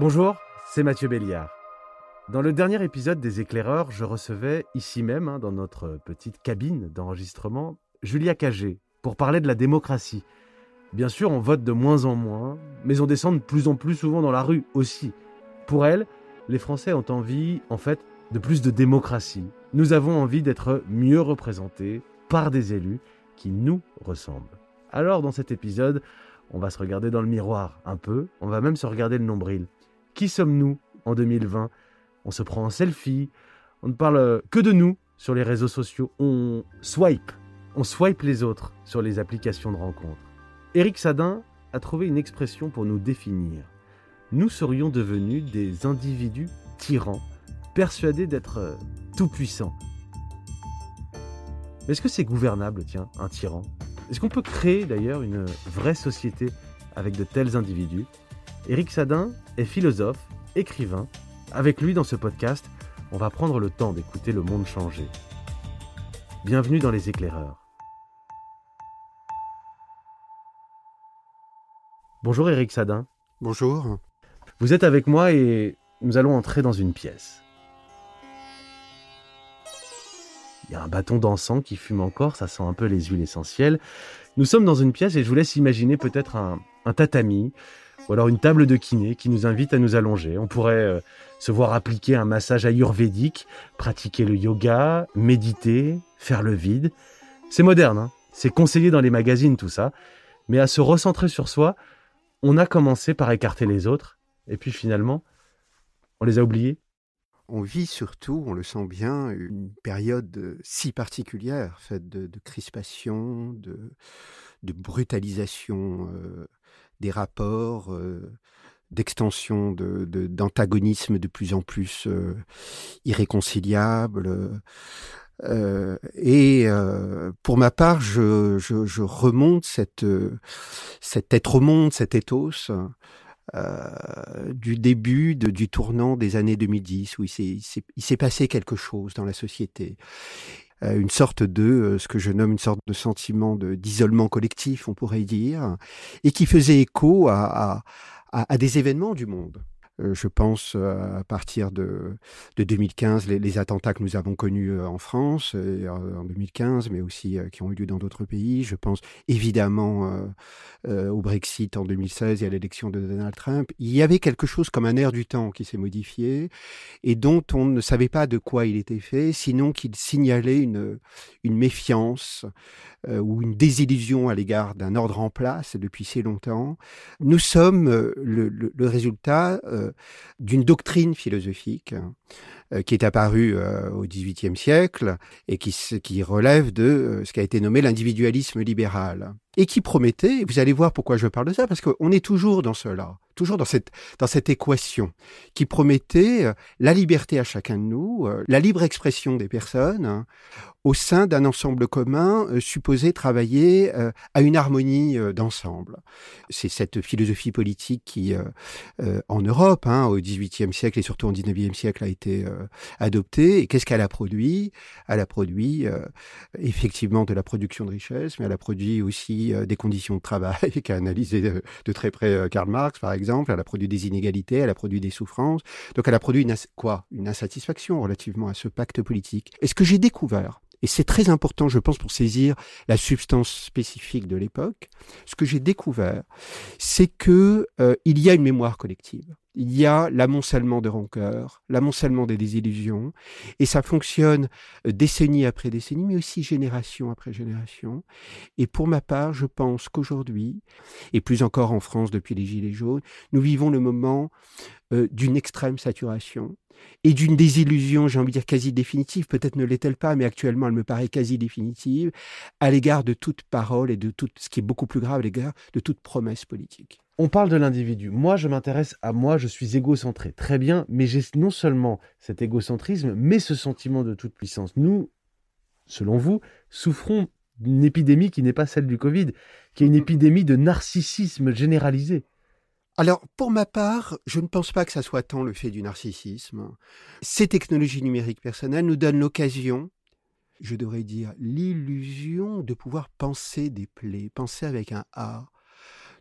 Bonjour, c'est Mathieu Béliard. Dans le dernier épisode des éclaireurs, je recevais ici même, hein, dans notre petite cabine d'enregistrement, Julia Cagé pour parler de la démocratie. Bien sûr, on vote de moins en moins, mais on descend de plus en plus souvent dans la rue aussi. Pour elle, les Français ont envie, en fait, de plus de démocratie. Nous avons envie d'être mieux représentés par des élus qui nous ressemblent. Alors, dans cet épisode, on va se regarder dans le miroir un peu, on va même se regarder le nombril. Qui sommes-nous en 2020 On se prend en selfie, on ne parle que de nous sur les réseaux sociaux, on swipe, on swipe les autres sur les applications de rencontres. Éric Sadin a trouvé une expression pour nous définir. Nous serions devenus des individus tyrans, persuadés d'être euh, tout-puissants. Mais est-ce que c'est gouvernable, tiens, un tyran? Est-ce qu'on peut créer d'ailleurs une vraie société avec de tels individus? Éric Sadin est philosophe, écrivain. Avec lui dans ce podcast, on va prendre le temps d'écouter le monde changer. Bienvenue dans les éclaireurs. Bonjour Éric Sadin. Bonjour. Vous êtes avec moi et nous allons entrer dans une pièce. Il y a un bâton d'encens qui fume encore, ça sent un peu les huiles essentielles. Nous sommes dans une pièce et je vous laisse imaginer peut-être un, tatami ou alors une table de kiné qui nous invite à nous allonger. On pourrait euh, se voir appliquer un massage ayurvédique, pratiquer le yoga, méditer, faire le vide. C'est moderne, hein c'est conseillé dans les magazines tout ça. Mais à se recentrer sur soi, on a commencé par écarter les autres et puis finalement, on les a oubliés on vit surtout, on le sent bien, une période euh, si particulière, faite de, crispation, de, brutalisation euh, des rapports, euh, d'extension d'antagonisme de, plus en plus irréconciliable. et pour ma part, je, remonte cette, cet être au monde, cet ethos, euh, du début du tournant des années 2010 où il s'est passé quelque chose dans la société euh, une sorte de euh, ce que je nomme une sorte de sentiment d'isolement collectif, on pourrait dire, et qui faisait écho à des événements du monde. Euh, je pense euh, à partir de, 2015, les, attentats que nous avons connus euh, en France en 2015, mais aussi qui ont eu lieu dans d'autres pays. Je pense évidemment au Brexit en 2016 et à l'élection de Donald Trump. Il y avait quelque chose comme un air du temps qui s'est modifié et dont on ne savait pas de quoi il était fait, sinon qu'il signalait une, une méfiance ou une désillusion à l'égard d'un ordre en place depuis si longtemps. Nous sommes le, résultat d'une doctrine philosophique euh, qui est apparue euh, au XVIIIe siècle et qui, qui relève de euh, ce qui a été nommé l'individualisme libéral. Et qui promettait, vous allez voir pourquoi je parle de ça, parce qu'on est toujours dans cela, toujours dans cette, équation qui promettait la liberté à chacun de nous, la libre expression des personnes hein, au sein d'un ensemble commun supposé travailler à une harmonie d'ensemble. C'est cette philosophie politique qui, en Europe, hein, au XVIIIe siècle et surtout au XIXe siècle, a été adoptée. Et qu'est-ce qu'elle a produit? Elle a produit effectivement de la production de richesse, mais elle a produit aussi euh, des conditions de travail qu'a analysé de, très près euh, Karl Marx, par exemple. Elle a produit des inégalités, elle a produit des souffrances. Donc elle a produit une, quoi? Une insatisfaction relativement à ce pacte politique. Et ce que j'ai découvert, et c'est très important, je pense, pour saisir la substance spécifique de l'époque. Ce que j'ai découvert, c'est que euh, il y a une mémoire collective il y a l'amoncellement de rancœur, l'amoncellement des désillusions, et ça fonctionne euh, décennie après décennie, mais aussi génération après génération. Et pour ma part, je pense qu'aujourd'hui, et plus encore en France depuis les Gilets jaunes, nous vivons le moment euh, d'une extrême saturation et d'une désillusion, j'ai envie de dire quasi définitive, peut-être ne l'est-elle pas, mais actuellement elle me paraît quasi définitive, à l'égard de toute parole et de tout ce qui est beaucoup plus grave, à l'égard de toute promesse politique. On parle de l'individu. Moi, je m'intéresse à moi, je suis égocentré. Très bien, mais j'ai non seulement cet égocentrisme, mais ce sentiment de toute puissance. Nous, selon vous, souffrons d'une épidémie qui n'est pas celle du Covid, qui est une épidémie de narcissisme généralisé. Alors, pour ma part, je ne pense pas que ça soit tant le fait du narcissisme. Ces technologies numériques personnelles nous donnent l'occasion, je devrais dire l'illusion de pouvoir penser des plaies, penser avec un A,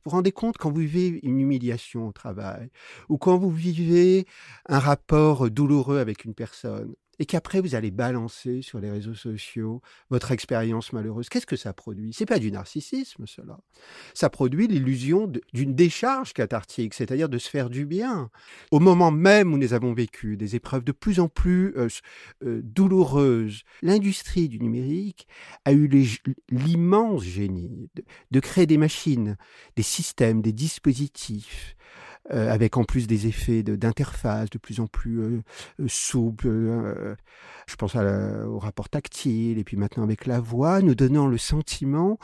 vous vous rendez compte quand vous vivez une humiliation au travail ou quand vous vivez un rapport douloureux avec une personne? Et qu'après vous allez balancer sur les réseaux sociaux votre expérience malheureuse, qu'est-ce que ça produit? C'est pas du narcissisme cela. Ça produit l'illusion d'une décharge cathartique, c'est-à-dire de se faire du bien. Au moment même où nous avons vécu des épreuves de plus en plus euh, euh, douloureuses, l'industrie du numérique a eu l'immense génie de créer des machines, des systèmes, des dispositifs euh, avec en plus des effets d'interface de, plus en plus euh, euh, souples. je pense au rapport tactile, et puis maintenant avec la voix, nous donnant le sentiment,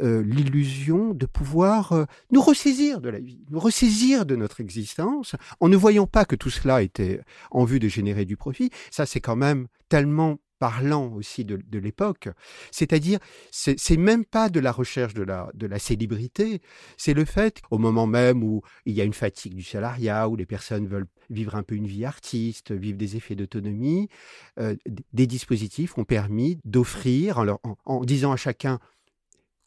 l'illusion de pouvoir nous ressaisir de la vie, nous ressaisir de notre existence, en ne voyant pas que tout cela était en vue de générer du profit. Ça, c'est quand même tellement parlant aussi de, l'époque. C'est-à-dire, c'est même pas de la recherche de la, célébrité, c'est le fait, au moment même où il y a une fatigue du salariat, où les personnes veulent vivre un peu une vie artiste, vivre des effets d'autonomie, euh, des dispositifs ont permis d'offrir, en disant à chacun,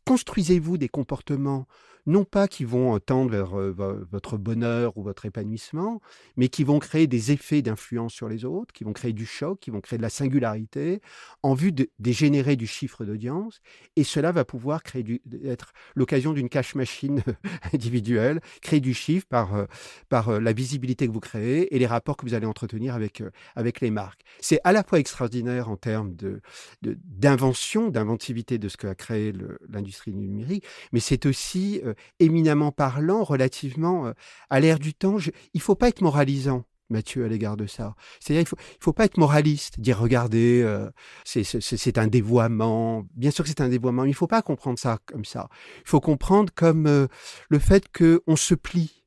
construisez-vous des comportements non pas qui vont tendre vers euh, votre bonheur ou votre épanouissement, mais qui vont créer des effets d'influence sur les autres, qui vont créer du choc, qui vont créer de la singularité, en vue de, du chiffre d'audience. Et cela va pouvoir créer être l'occasion d'une cash machine individuelle, créer du chiffre par, euh, par euh, la visibilité que vous créez et les rapports que vous allez entretenir avec, avec les marques. C'est à la fois extraordinaire en termes de, d'invention, d'inventivité de ce qu'a créé l'industrie numérique, mais c'est aussi euh, éminemment parlant relativement euh, à l'ère du temps. il ne faut pas être moralisant. Mathieu, à l'égard de ça. C'est-à-dire, il faut, il faut pas être moraliste, dire regardez, euh, c'est un dévoiement. Bien sûr que c'est un dévoiement, mais il faut pas comprendre ça comme ça. Il faut comprendre comme le fait qu'on se plie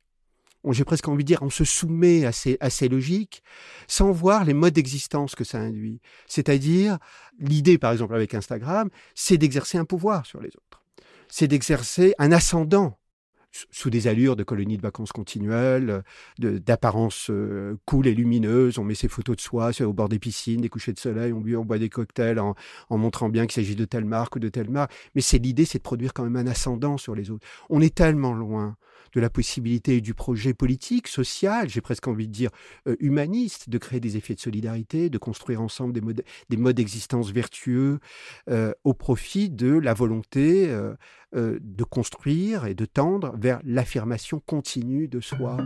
j'ai presque envie de dire, on se soumet à ces logiques sans voir les modes d'existence que ça induit. C'est-à-dire, l'idée, par exemple, avec Instagram, c'est d'exercer un pouvoir sur les autres c'est d'exercer un ascendant sous des allures de colonies de vacances continuelles, d'apparence euh, cool et lumineuse. On met ses photos de soi au bord des piscines, des couchers de soleil, on, on boit des cocktails en, montrant bien qu'il s'agit de telle marque ou de telle marque. Mais c'est l'idée, c'est de produire quand même un ascendant sur les autres. On est tellement loin de la possibilité du projet politique, social, j'ai presque envie de dire euh, humaniste, de créer des effets de solidarité, de construire ensemble des modes, des modes d'existence vertueux euh, au profit de la volonté euh, de construire et de tendre vers l'affirmation continue de soi.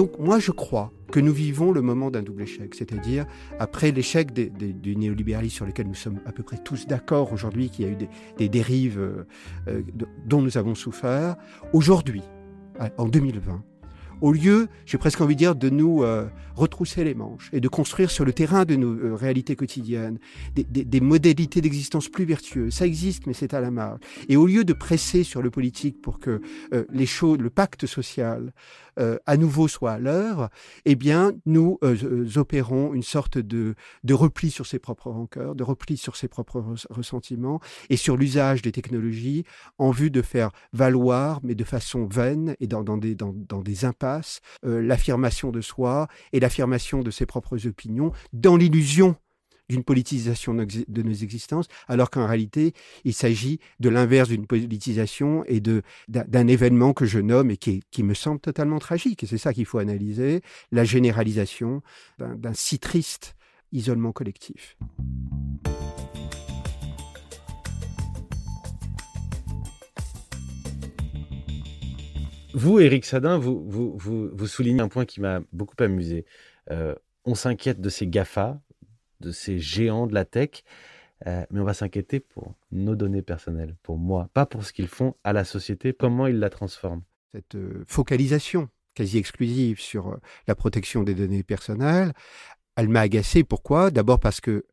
Donc moi je crois que nous vivons le moment d'un double échec, c'est-à-dire après l'échec du néolibéralisme sur lequel nous sommes à peu près tous d'accord aujourd'hui, qu'il y a eu des, dérives euh, euh, dont nous avons souffert, aujourd'hui, en 2020, au lieu, j'ai presque envie de dire, de nous euh, retrousser les manches et de construire sur le terrain de nos réalités quotidiennes des, modalités d'existence plus vertueuses. Ça existe, mais c'est à la marge. Et au lieu de presser sur le politique pour que les choses, le pacte social, à nouveau soit à l'heure, eh bien, nous opérons une sorte de, repli sur ses propres rancœurs, de repli sur ses propres ressentiments et sur l'usage des technologies en vue de faire valoir, mais de façon vaine et dans, dans des, impasses, euh, l'affirmation de soi et l'affirmation de ses propres opinions dans l'illusion d'une politisation de nos existences, alors qu'en réalité, il s'agit de l'inverse d'une politisation et de d'un événement que je nomme et qui, qui me semble totalement tragique. Et c'est ça qu'il faut analyser, la généralisation d'un si triste isolement collectif. Vous, Eric Sadin, vous, vous, vous, soulignez un point qui m'a beaucoup amusé. Euh, on s'inquiète de ces GAFA, de ces géants de la tech, euh, mais on va s'inquiéter pour nos données personnelles, pour moi, pas pour ce qu'ils font à la société, comment ils la transforment. Cette euh, focalisation quasi exclusive sur la protection des données personnelles, elle m'a agacé. Pourquoi? D'abord parce que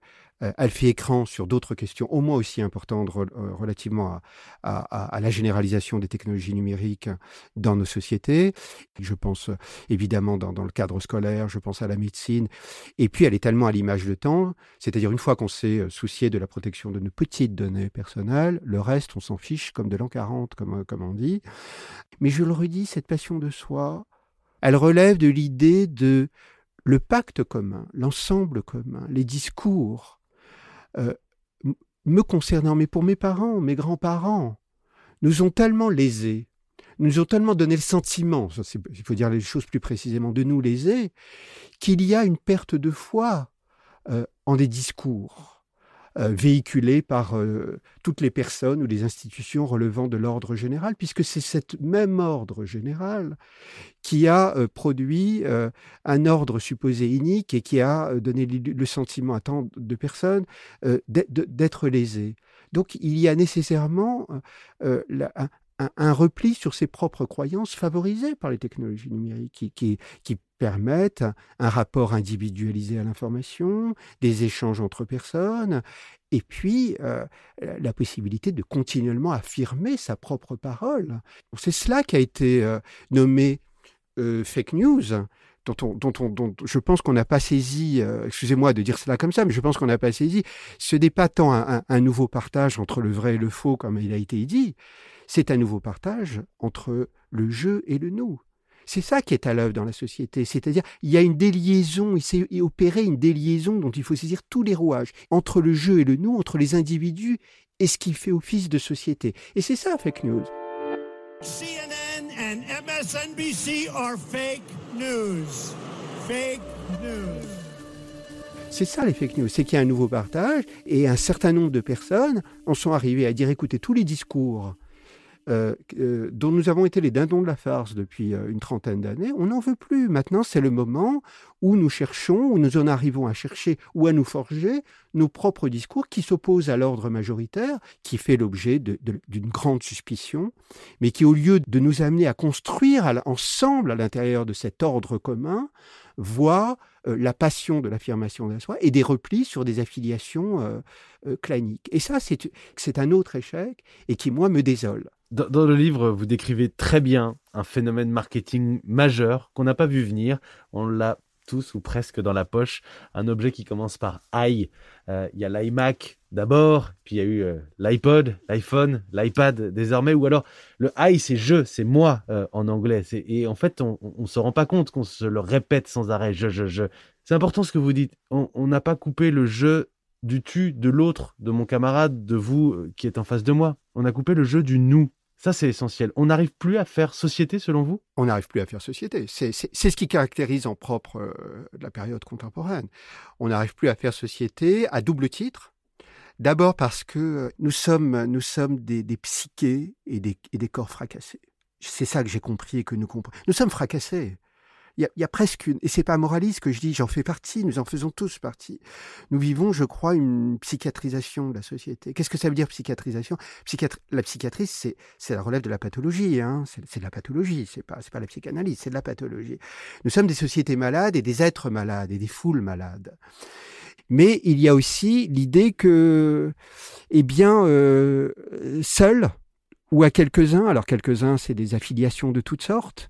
euh, fait écran sur d'autres questions au moins aussi importantes euh, relativement à, la généralisation des technologies numériques dans nos sociétés. Je pense évidemment dans, le cadre scolaire, je pense à la médecine. Et puis elle est tellement à l'image de temps, c'est-à-dire une fois qu'on s'est soucié de la protection de nos petites données personnelles, le reste, on s'en fiche comme de l'an 40, comme, comme on dit. Mais je le redis, cette passion de soi, elle relève de l'idée de le pacte commun, l'ensemble commun, les discours, euh, me concernant, mais pour mes parents, mes grands-parents, nous ont tellement lésés, nous ont tellement donné le sentiment, il faut dire les choses plus précisément, de nous léser, qu'il y a une perte de foi euh, en des discours. Euh, véhiculé par euh, toutes les personnes ou les institutions relevant de l'ordre général, puisque c'est cet même ordre général qui a euh, produit un ordre supposé unique et qui a donné le sentiment à tant de personnes d'être lésées. Donc il y a nécessairement repli sur ses propres croyances favorisées par les technologies numériques qui, qui permettent un rapport individualisé à l'information, des échanges entre personnes, et puis euh, la possibilité de continuellement affirmer sa propre parole. C'est cela qui a été euh, nommé euh, fake news. Dont, dont, je pense qu'on n'a pas saisi, excusez-moi de dire cela comme ça, mais je pense qu'on n'a pas saisi, ce n'est pas tant un, nouveau partage entre le vrai et le faux, comme il a été dit, c'est un nouveau partage entre le je et le nous. C'est ça qui est à l'œuvre dans la société. C'est-à-dire, il y a une déliaison, il s'est opéré une déliaison dont il faut saisir tous les rouages entre le jeu et le nous, entre les individus et ce qui fait office de société. Et c'est ça, fake news. CNN and MSNBC are fake news. Fake news. C'est ça les fake news, c'est qu'il y a un nouveau partage et un certain nombre de personnes en sont arrivées à dire écoutez, tous les discours euh, euh, dont nous avons été les dindons de la farce depuis euh, une trentaine d'années, on n'en veut plus. Maintenant, c'est le moment où nous cherchons, où nous en arrivons à chercher ou à nous forger nos propres discours qui s'opposent à l'ordre majoritaire, qui fait l'objet d'une grande suspicion, mais qui, au lieu de nous amener à construire ensemble à l'intérieur de cet ordre commun, voit la passion de l'affirmation de soi et des replis sur des affiliations claniques. Et ça, c'est un autre échec et qui, moi, me désole. Dans, le livre, vous décrivez très bien un phénomène marketing majeur qu'on n'a pas vu venir. On l'a tous ou presque dans la poche. Un objet qui commence par i. Euh, il y a l'iMac d'abord, puis il y a eu euh, l'iPod, l'iPhone, l'iPad désormais, ou alors le i, c'est je, c'est moi euh, en anglais. Et en fait, on ne se rend pas compte qu'on se le répète sans arrêt. Je, je, je. C'est important ce que vous dites. On n'a pas coupé le je du tu, de l'autre, de mon camarade, de vous qui êtes en face de moi. On a coupé le jeu du nous. Ça, c'est essentiel. On n'arrive plus à faire société, selon vous? On n'arrive plus à faire société. C'est ce qui caractérise en propre euh, la période contemporaine. On n'arrive plus à faire société à double titre. D'abord parce que euh, nous sommes, nous sommes des, psychés et des, et des corps fracassés. C'est ça que j'ai compris et que nous comprenons. Nous sommes fracassés il y, a, presque une, et c'est pas moraliste que je dis, j'en fais partie, nous en faisons tous partie. Nous vivons, je crois, une psychiatrisation de la société. Qu'est-ce que ça veut dire psychiatrisation? La psychiatrie, c'est, c'est la relève de la pathologie, hein. c'est, de la pathologie, c'est pas, c'est pas la psychanalyse, c'est de la pathologie. Nous sommes des sociétés malades et des êtres malades et des foules malades. Mais il y a aussi l'idée que, eh bien, euh, seuls ou à quelques-uns, alors quelques-uns, c'est des affiliations de toutes sortes,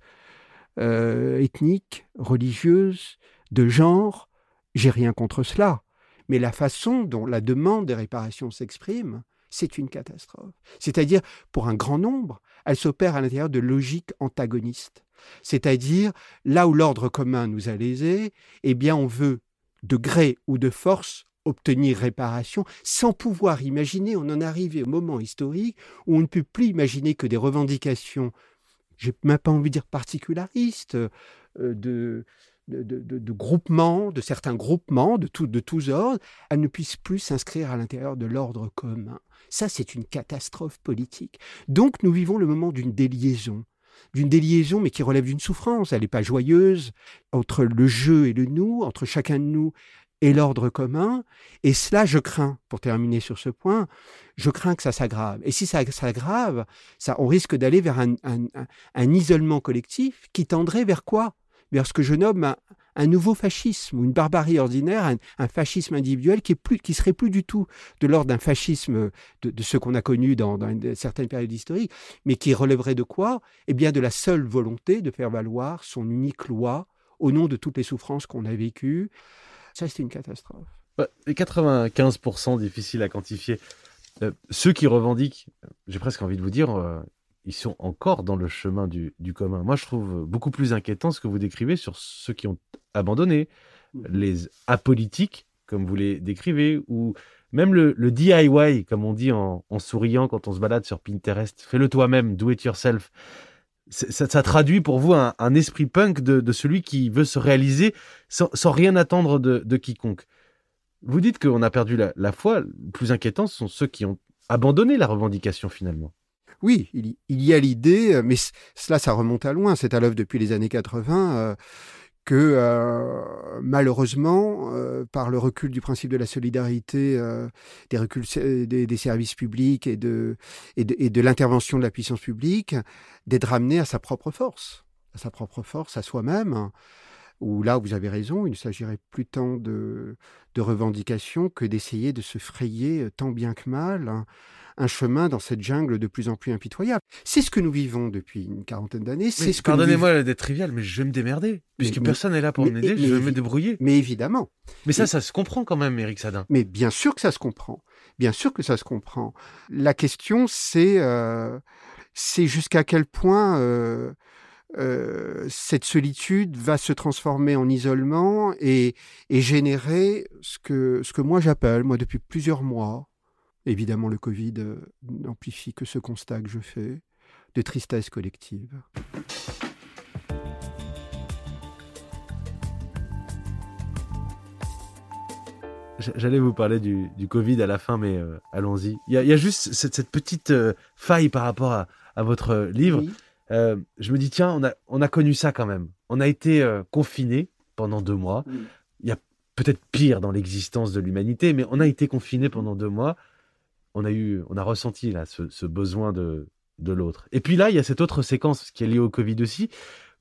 euh, ethnique, religieuse, de genre. J'ai rien contre cela. Mais la façon dont la demande des réparations s'exprime, c'est une catastrophe. C'est-à-dire, pour un grand nombre, elle s'opère à l'intérieur de logiques antagonistes. C'est-à-dire, là où l'ordre commun nous a lésés, eh bien, on veut, de gré ou de force, obtenir réparation sans pouvoir imaginer, on en arrive au moment historique où on ne peut plus imaginer que des revendications j'ai même pas envie de dire particulariste, euh, de, de, de, groupements, de certains groupements de, tout, de tous ordres, elles ne puissent plus s'inscrire à l'intérieur de l'ordre commun. Ça, c'est une catastrophe politique. Donc, nous vivons le moment d'une déliaison d'une déliaison, mais qui relève d'une souffrance. Elle n'est pas joyeuse entre le jeu et le nous, entre chacun de nous et l'ordre commun. Et cela, je crains, pour terminer sur ce point, je crains que ça s'aggrave. Et si ça s'aggrave, ça, on risque d'aller vers un, isolement collectif qui tendrait vers quoi? Vers ce que je nomme un nouveau fascisme ou une barbarie ordinaire, un, fascisme individuel qui, est plus, qui serait plus du tout de l'ordre d'un fascisme de, ce qu'on a connu dans, dans certaines périodes historiques, mais qui relèverait de quoi? Eh bien, de la seule volonté de faire valoir son unique loi au nom de toutes les souffrances qu'on a vécues. Ça, c'est une catastrophe. 95% difficile à quantifier. Euh, ceux qui revendiquent, j'ai presque envie de vous dire, euh, ils sont encore dans le chemin du, commun. Moi, je trouve beaucoup plus inquiétant ce que vous décrivez sur ceux qui ont abandonné, mmh. les apolitiques, comme vous les décrivez, ou même le, DIY, comme on dit en, souriant quand on se balade sur Pinterest. Fais-le toi-même, do it yourself. Ça, traduit pour vous un, esprit punk de, celui qui veut se réaliser sans, rien attendre de quiconque. Vous dites qu'on a perdu la, foi. Le plus inquiétant, ce sont ceux qui ont abandonné la revendication finalement. Oui, il, y a l'idée, euh, mais cela, ça remonte à loin. C'est à l'œuvre depuis les années 80 euh, que euh, malheureusement, par le recul du principe de la solidarité, des reculs des, services publics et de, et de l'intervention de la puissance publique, d'être ramené à sa propre force, à sa propre force, à soi-même où là, vous avez raison, il s'agirait plus tant de, de revendications que d'essayer de se frayer euh, tant bien que mal un, chemin dans cette jungle de plus en plus impitoyable. C'est ce que nous vivons depuis une quarantaine d'années. C'est ce Pardonnez-moi d'être trivial, mais je vais me démerder. Puisque personne n'est là pour m'aider, je vais me débrouiller. Mais évidemment. Mais ça, ça se comprend quand même, Éric Sadin. Mais bien sûr que ça se comprend. Bien sûr que ça se comprend. La question, c'est euh, jusqu'à quel point euh, euh, cette solitude va se transformer en isolement et, générer ce que, ce que moi j'appelle, moi depuis plusieurs mois, évidemment le Covid euh, n'amplifie que ce constat que je fais, de tristesse collective. J'allais vous parler du, Covid à la fin, mais euh, allons-y. Il y, a juste cette, petite faille par rapport à, votre livre. Euh, je me dis, tiens, on a, on a connu ça quand même. On a été euh, confiné pendant deux mois. Il y a peut-être pire dans l'existence de l'humanité, mais on a été confiné pendant deux mois. On a eu, on a ressenti là ce, besoin de, de l'autre. Et puis là, il y a cette autre séquence qui est liée au Covid aussi,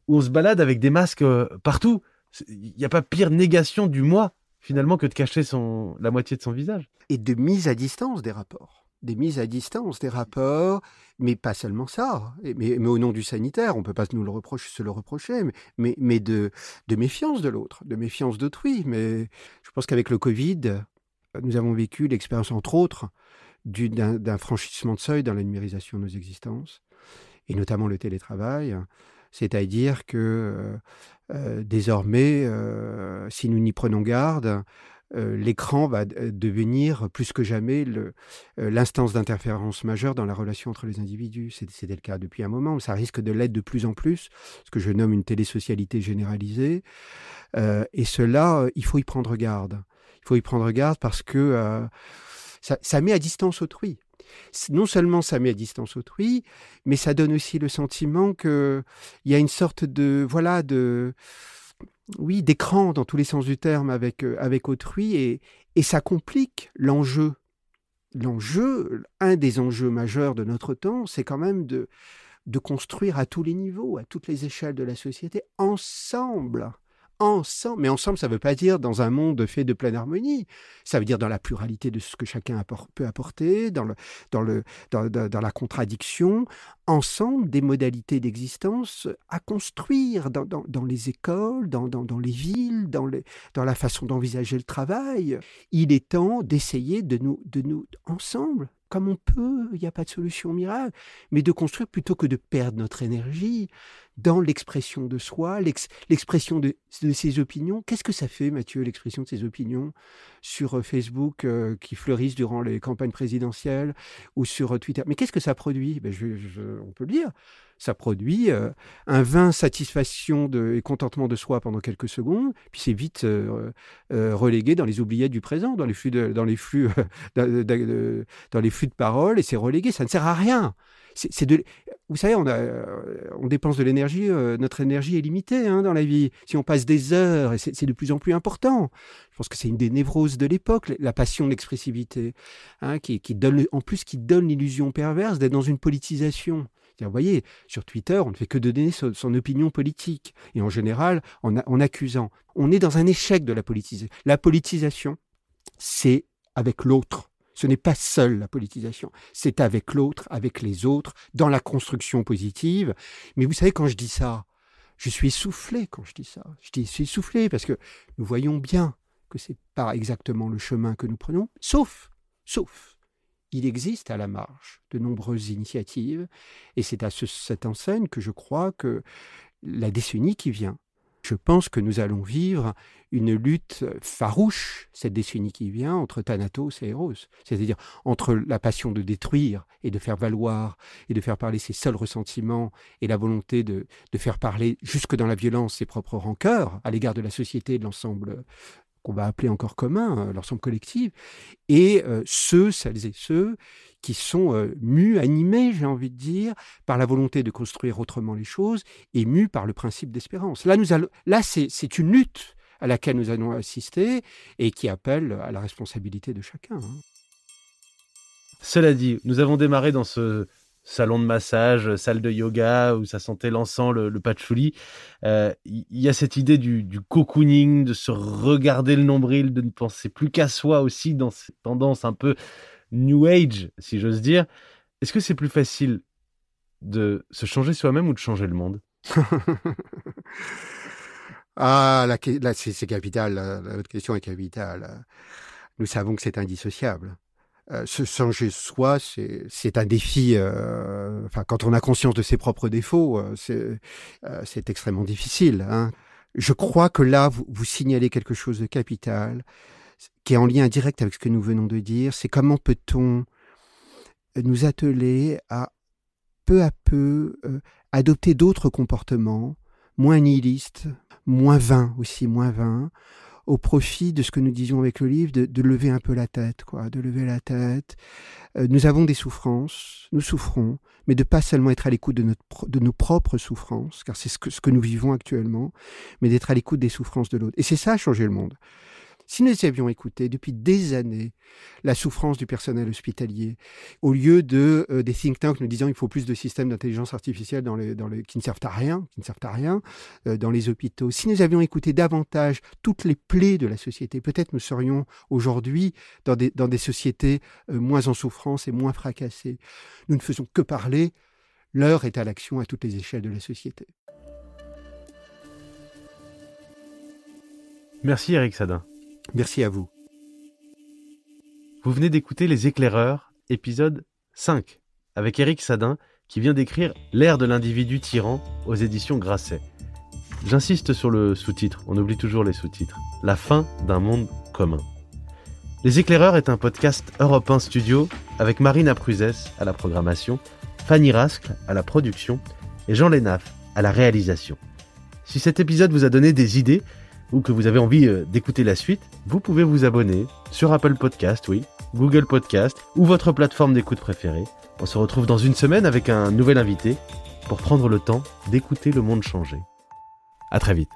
où on se balade avec des masques euh, partout. Il n'y a pas pire négation du moi finalement que de cacher son, la moitié de son visage. Et de mise à distance des rapports des mises à distance, des rapports, mais pas seulement ça, mais, au nom du sanitaire, on ne peut pas nous le reprocher, se le reprocher, mais, mais, de, méfiance de l'autre, de méfiance d'autrui. Mais je pense qu'avec le Covid, nous avons vécu l'expérience, entre autres, d'un franchissement de seuil dans la numérisation de nos existences, et notamment le télétravail. C'est-à-dire que euh, euh, désormais, euh, si nous n'y prenons garde, l'écran va devenir plus que jamais l'instance d'interférence majeure dans la relation entre les individus. C'était le cas depuis un moment, ça risque de l'être de plus en plus, ce que je nomme une télésocialité généralisée. et cela, il faut y prendre garde. Il faut y prendre garde parce que ça, ça met à distance autrui non seulement ça met à distance autrui, mais ça donne aussi le sentiment qu'il y a une sorte de voilà de oui, d'écran dans tous les sens du terme avec, euh, avec autrui et, et ça complique l'enjeu. L'enjeu, un des enjeux majeurs de notre temps, c'est quand même de, de construire à tous les niveaux, à toutes les échelles de la société, ensemble, ensemble. Mais ensemble, ça ne veut pas dire dans un monde fait de pleine harmonie. Ça veut dire dans la pluralité de ce que chacun peut apporter, dans, le, dans, le, dans, dans la contradiction, ensemble des modalités d'existence à construire dans, les écoles, dans, dans, les villes, dans, les, dans la façon d'envisager le travail. Il est temps d'essayer de nous, de nous, ensemble, comme on peut, il n'y a pas de solution miracle, mais de construire plutôt que de perdre notre énergie dans l'expression de soi, l'expression de, ses opinions. Qu'est-ce que ça fait, Mathieu, l'expression de ses opinions sur euh, Facebook euh, qui fleurissent durant les campagnes présidentielles ou sur euh, Twitter? Mais qu'est-ce que ça produit? Ben, On peut le dire. Ça produit un vain satisfaction et contentement de soi pendant quelques secondes, puis c'est vite relégué dans les oubliettes du présent, dans les flux de, dans les flux, dans les flux de parole, et c'est relégué. Ça ne sert à rien vous savez, on, euh, dépense de l'énergie, euh, notre énergie est limitée hein, dans la vie. Si on passe des heures, et c'est de plus en plus important. Je pense que c'est une des névroses de l'époque, la passion de l'expressivité, hein, qui, qui, donne, en plus qui donne l'illusion perverse d'être dans une politisation. Vous voyez, sur Twitter, on ne fait que donner son, opinion politique, et en général, en, accusant. On est dans un échec de la politisation. La politisation, c'est avec l'autre. Ce n'est pas seul la politisation, c'est avec l'autre, avec les autres, dans la construction positive. Mais vous savez, quand je dis ça, je suis essoufflé quand je dis ça. Je suis essoufflé parce que nous voyons bien que c'est pas exactement le chemin que nous prenons, sauf, sauf, il existe à la marge de nombreuses initiatives, et c'est à cette enseigne que je crois que la décennie qui vient je pense que nous allons vivre une lutte farouche, cette décennie qui vient, entre Thanatos et Eros. C'est-à-dire entre la passion de détruire et de faire valoir et de faire parler ses seuls ressentiments et la volonté de, de faire parler jusque dans la violence ses propres rancœurs à l'égard de la société et de l'ensemble qu'on va appeler encore commun, euh, l'ensemble collectif, et euh, ceux, celles et ceux qui sont euh, mus, animés, j'ai envie de dire, par la volonté de construire autrement les choses et mus par le principe d'espérance. Là, nous allons, là c'est une lutte à laquelle nous allons assister et qui appelle à la responsabilité de chacun. Hein. Cela dit, nous avons démarré dans ce salon de massage, salle de yoga, où ça sentait l'encens, le, patchouli. Euh, il y, a cette idée du, cocooning, de se regarder le nombril, de ne penser plus qu'à soi aussi dans cette tendance un peu new age, si j'ose dire. Est-ce que c'est plus facile de se changer soi-même ou de changer le monde? Ah, là, c'est capital. La, votre question est capitale. Nous savons que c'est indissociable. Euh, se changer soi, c'est un défi. Euh, enfin, quand on a conscience de ses propres défauts, euh, c'est extrêmement difficile. Hein. Je crois que là, vous, vous, signalez quelque chose de capital, qui est en lien direct avec ce que nous venons de dire. C'est comment peut-on nous atteler à peu à peu adopter d'autres comportements moins nihilistes, moins vains aussi, moins vains, au profit de ce que nous disions avec le livre, de, lever un peu la tête, quoi, de lever la tête. Euh, nous avons des souffrances, nous souffrons, mais de pas seulement être à l'écoute de, nos propres souffrances, car c'est ce que, ce que nous vivons actuellement, mais d'être à l'écoute des souffrances de l'autre. Et c'est ça, changer le monde. Si nous avions écouté depuis des années la souffrance du personnel hospitalier, au lieu de euh, des think tanks nous disant qu'il faut plus de systèmes d'intelligence artificielle dans les, qui ne servent à rien, qui ne servent à rien euh, dans les hôpitaux, si nous avions écouté davantage toutes les plaies de la société, peut-être nous serions aujourd'hui dans des, dans des sociétés euh, moins en souffrance et moins fracassées. Nous ne faisons que parler. L'heure est à l'action à toutes les échelles de la société. Merci Eric Sadin. Merci à vous. Vous venez d'écouter Les Éclaireurs, épisode 5, avec Eric Sadin, qui vient d'écrire L'ère de l'individu tyran aux éditions Grasset. J'insiste sur le sous-titre, on oublie toujours les sous-titres. La fin d'un monde commun. Les Éclaireurs est un podcast Europe 1 Studio avec Marine Apruzès à la programmation, Fanny Rascle à la production et Jean Lénaf à la réalisation. Si cet épisode vous a donné des idées, ou que vous avez envie euh, d'écouter la suite, vous pouvez vous abonner sur Apple Podcast, oui, Google Podcast ou votre plateforme d'écoute préférée. On se retrouve dans une semaine avec un nouvel invité pour prendre le temps d'écouter le monde changer. À très vite.